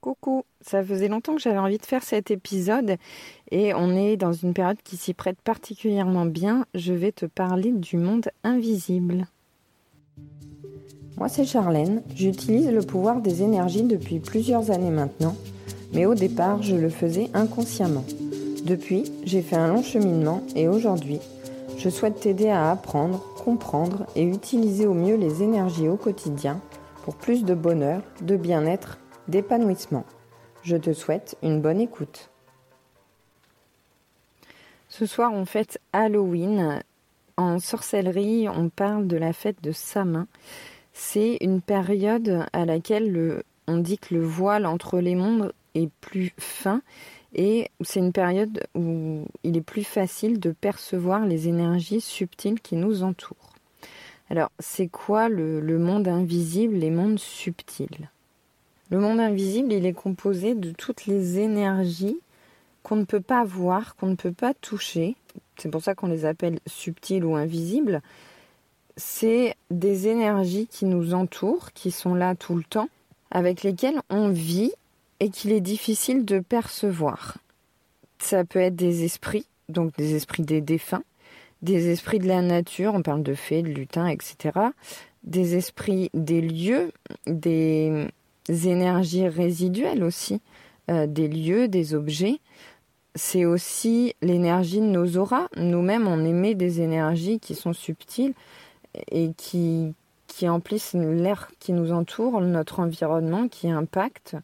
Coucou, ça faisait longtemps que j'avais envie de faire cet épisode et on est dans une période qui s'y prête particulièrement bien. Je vais te parler du monde invisible. Moi c'est Charlène, j'utilise le pouvoir des énergies depuis plusieurs années maintenant, mais au départ je le faisais inconsciemment. Depuis, j'ai fait un long cheminement et aujourd'hui, je souhaite t'aider à apprendre, comprendre et utiliser au mieux les énergies au quotidien pour plus de bonheur, de bien-être d'épanouissement. Je te souhaite une bonne écoute. Ce soir, on fête Halloween. En sorcellerie, on parle de la fête de Samin. C'est une période à laquelle on dit que le voile entre les mondes est plus fin et c'est une période où il est plus facile de percevoir les énergies subtiles qui nous entourent. Alors, c'est quoi le, le monde invisible, les mondes subtils? Le monde invisible, il est composé de toutes les énergies qu'on ne peut pas voir, qu'on ne peut pas toucher. C'est pour ça qu'on les appelle subtiles ou invisibles. C'est des énergies qui nous entourent, qui sont là tout le temps, avec lesquelles on vit et qu'il est difficile de percevoir. Ça peut être des esprits, donc des esprits des défunts, des esprits de la nature, on parle de fées, de lutins, etc. Des esprits des lieux, des énergies résiduelles aussi, euh, des lieux, des objets. C'est aussi l'énergie de nos auras. Nous-mêmes, on émet des énergies qui sont subtiles et qui, qui emplissent l'air qui nous entoure, notre environnement, qui impactent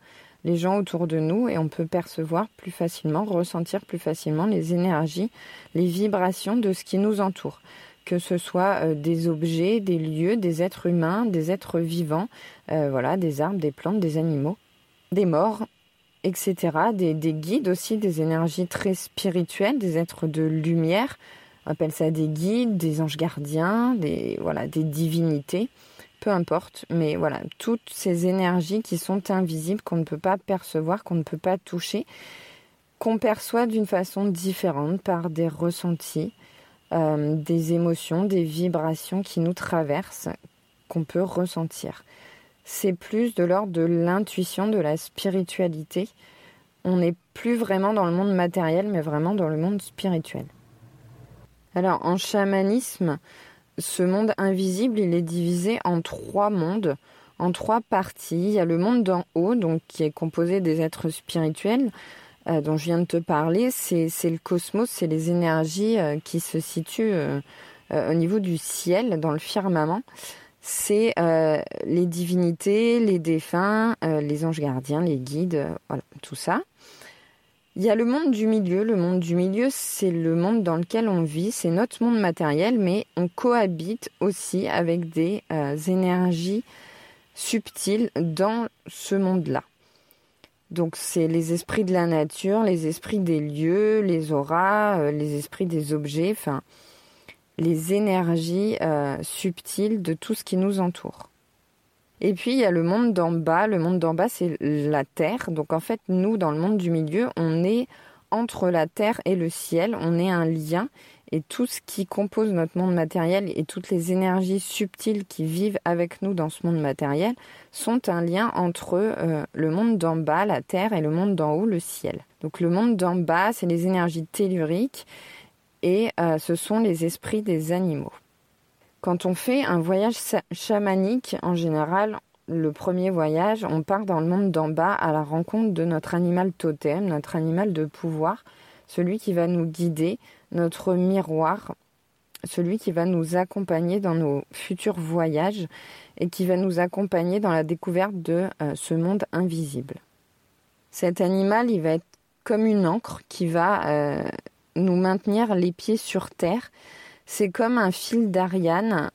les gens autour de nous et on peut percevoir plus facilement, ressentir plus facilement les énergies, les vibrations de ce qui nous entoure que ce soit euh, des objets, des lieux, des êtres humains, des êtres vivants, euh, voilà, des arbres, des plantes, des animaux, des morts, etc. Des, guides aussi, des énergies très spirituelles, des êtres de lumière. On appelle ça des guides, des anges gardiens, des des divinités, peu importe. Mais voilà, toutes ces énergies qui sont invisibles, qu'on ne peut pas percevoir, qu'on ne peut pas toucher, qu'on perçoit d'une façon différente par des ressentis. Euh, des émotions, des vibrations qui nous traversent, qu'on peut ressentir. C'est plus de l'ordre de l'intuition, de la spiritualité. On n'est plus vraiment dans le monde matériel, mais vraiment dans le monde spirituel. Alors, en chamanisme, ce monde invisible, il est divisé en trois mondes, en trois parties. Il y a le monde d'en haut, donc qui est composé des êtres spirituels. Euh, dont je viens de te parler, c'est le cosmos, c'est les énergies euh, qui se situent euh, au niveau du ciel, dans le firmament. C'est les divinités, les défunts, les anges gardiens, les guides, voilà, tout ça. Il y a le monde du milieu. Le monde du milieu, c'est le monde dans lequel on vit, c'est notre monde matériel, mais on cohabite aussi avec des énergies subtiles dans ce monde-là. Donc c'est les esprits de la nature, les esprits des lieux, les auras, euh, les esprits des objets, enfin les énergies euh, subtiles de tout ce qui nous entoure. Et puis il y a le monde d'en bas. Le monde d'en bas c'est la terre. Donc en fait nous dans le monde du milieu on est entre la terre et le ciel. On est un lien et tout ce qui compose notre monde matériel et toutes les énergies subtiles qui vivent avec nous dans ce monde matériel sont un lien entre euh, le monde d'en bas, la terre, et le monde d'en haut, le ciel. Donc le monde d'en bas, c'est les énergies telluriques et euh, ce sont les esprits des animaux. Quand on fait un voyage chamanique, en général, le premier voyage, on part dans le monde d'en bas à la rencontre de notre animal totem, notre animal de pouvoir, celui qui va nous guider, notre miroir, celui qui va nous accompagner dans nos futurs voyages et qui va nous accompagner dans la découverte de euh, ce monde invisible. Cet animal, il va être comme une encre qui va euh, nous maintenir les pieds sur terre. C'est comme un fil d'Ariane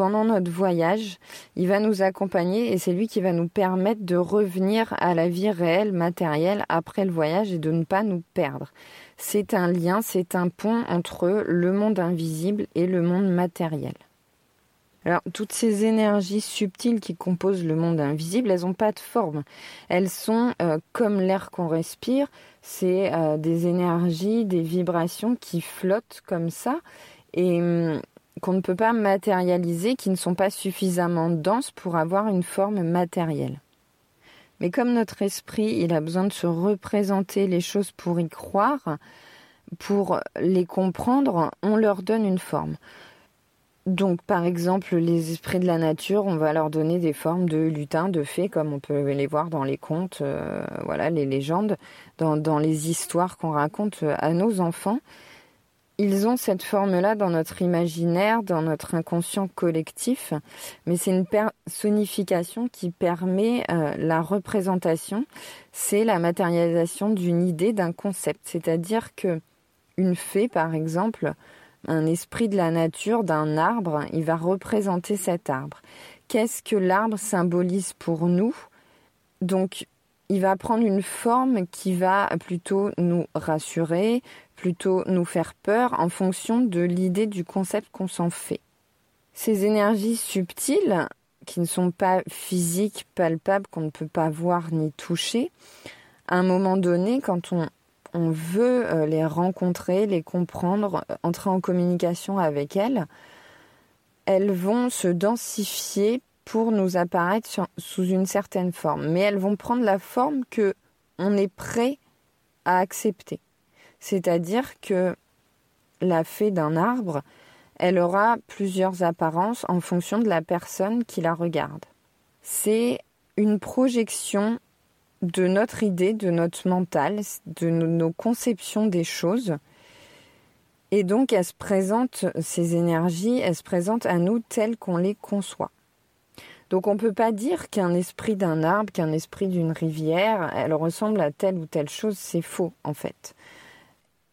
pendant notre voyage, il va nous accompagner et c'est lui qui va nous permettre de revenir à la vie réelle, matérielle, après le voyage et de ne pas nous perdre. C'est un lien, c'est un pont entre le monde invisible et le monde matériel. Alors, toutes ces énergies subtiles qui composent le monde invisible, elles n'ont pas de forme. Elles sont euh, comme l'air qu'on respire. C'est euh, des énergies, des vibrations qui flottent comme ça. Et hum, qu'on ne peut pas matérialiser, qui ne sont pas suffisamment denses pour avoir une forme matérielle. Mais comme notre esprit, il a besoin de se représenter les choses pour y croire, pour les comprendre, on leur donne une forme. Donc, par exemple, les esprits de la nature, on va leur donner des formes de lutins, de fées, comme on peut les voir dans les contes, euh, voilà, les légendes, dans, dans les histoires qu'on raconte à nos enfants. Ils ont cette forme-là dans notre imaginaire, dans notre inconscient collectif, mais c'est une personnification qui permet euh, la représentation. C'est la matérialisation d'une idée, d'un concept. C'est-à-dire que une fée, par exemple, un esprit de la nature d'un arbre, il va représenter cet arbre. Qu'est-ce que l'arbre symbolise pour nous? Donc, il va prendre une forme qui va plutôt nous rassurer, plutôt nous faire peur en fonction de l'idée du concept qu'on s'en fait. Ces énergies subtiles, qui ne sont pas physiques, palpables, qu'on ne peut pas voir ni toucher, à un moment donné, quand on on veut euh, les rencontrer, les comprendre, euh, entrer en communication avec elles, elles vont se densifier pour nous apparaître sous une certaine forme. Mais elles vont prendre la forme que on est prêt à accepter. C'est-à-dire que la fée d'un arbre, elle aura plusieurs apparences en fonction de la personne qui la regarde. C'est une projection de notre idée, de notre mental, de nos conceptions des choses. Et donc, elles se présentent, ces énergies, elles se présentent à nous telles qu'on les conçoit. Donc, on ne peut pas dire qu'un esprit d'un arbre, qu'un esprit d'une rivière, elle ressemble à telle ou telle chose. C'est faux, en fait.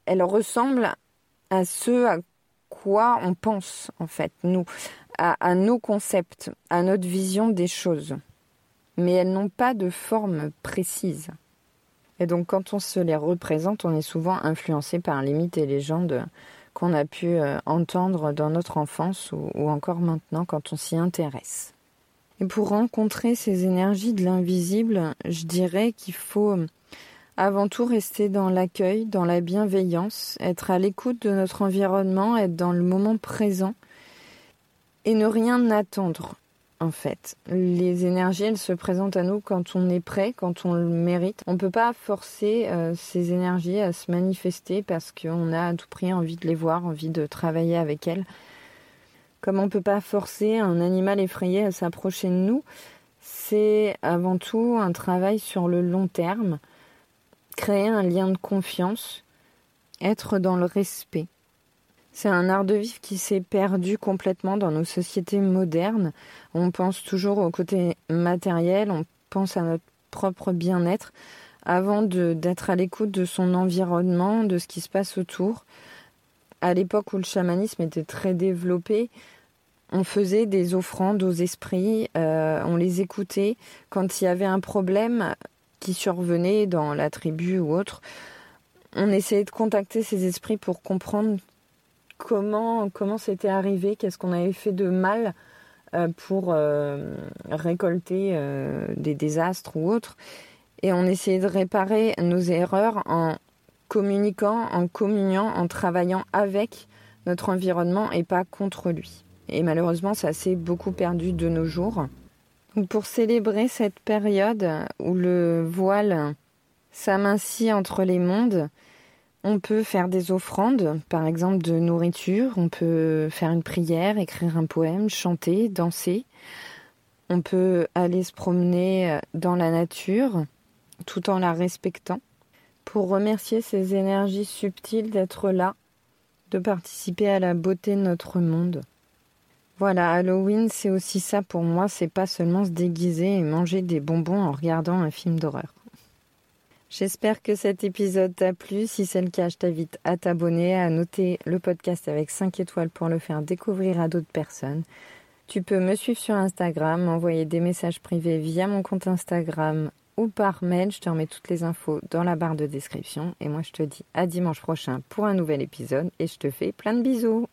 Elle ressemble à ce à quoi on pense, en fait, nous, à nos concepts, à notre vision des choses mais elles n'ont pas de forme précise. Et donc quand on se les représente, on est souvent influencé par les mythes et légendes qu'on a pu euh, entendre dans notre enfance ou, encore maintenant quand on s'y intéresse. Et pour rencontrer ces énergies de l'invisible, je dirais qu'il faut euh, avant tout rester dans l'accueil, dans la bienveillance, être à l'écoute de notre environnement, être dans le moment présent et ne rien attendre en fait. Les énergies, elles se présentent à nous quand on est prêt, quand on le mérite. On ne peut pas forcer euh, ces énergies à se manifester parce qu'on a à tout prix envie de les voir, envie de travailler avec elles. Comme on ne peut pas forcer un animal effrayé à s'approcher de nous, c'est avant tout un travail sur le long terme, créer un lien de confiance, être dans le respect. C'est un art de vivre qui s'est perdu complètement dans nos sociétés modernes. On pense toujours au côté matériel, on pense à notre propre bien-être avant d'être à l'écoute de son environnement, de ce qui se passe autour. À l'époque où le chamanisme était très développé, on faisait des offrandes aux esprits, euh, on les écoutait. Quand il y avait un problème qui survenait dans la tribu ou autre, on essayait de contacter ces esprits pour comprendre comment comment c'était arrivé, qu'est-ce qu'on avait fait de mal euh, pour euh, récolter des désastres ou autres. Et on essayait de réparer nos erreurs en communiquant, en communiant, en travaillant avec notre environnement et pas contre lui. Et malheureusement, ça s'est beaucoup perdu de nos jours. Pour célébrer cette période où le voile s'amincit entre les mondes, on peut faire des offrandes, par exemple de nourriture, on peut faire une prière, écrire un poème, chanter, danser. On peut aller se promener dans la nature tout en la respectant pour remercier ces énergies subtiles d'être là, de participer à la beauté de notre monde. Voilà, Halloween, c'est aussi ça pour moi, c'est pas seulement se déguiser et manger des bonbons en regardant un film d'horreur. J'espère que cet épisode t'a plu. Si c'est le cas, je t'invite à t'abonner, à noter le podcast avec 5 étoiles pour le faire découvrir à d'autres personnes. Tu peux me suivre sur Instagram, m'envoyer des messages privés via mon compte Instagram ou par mail. Je te remets toutes les infos dans la barre de description. Et moi, je te dis à dimanche prochain pour un nouvel épisode et je te fais plein de bisous.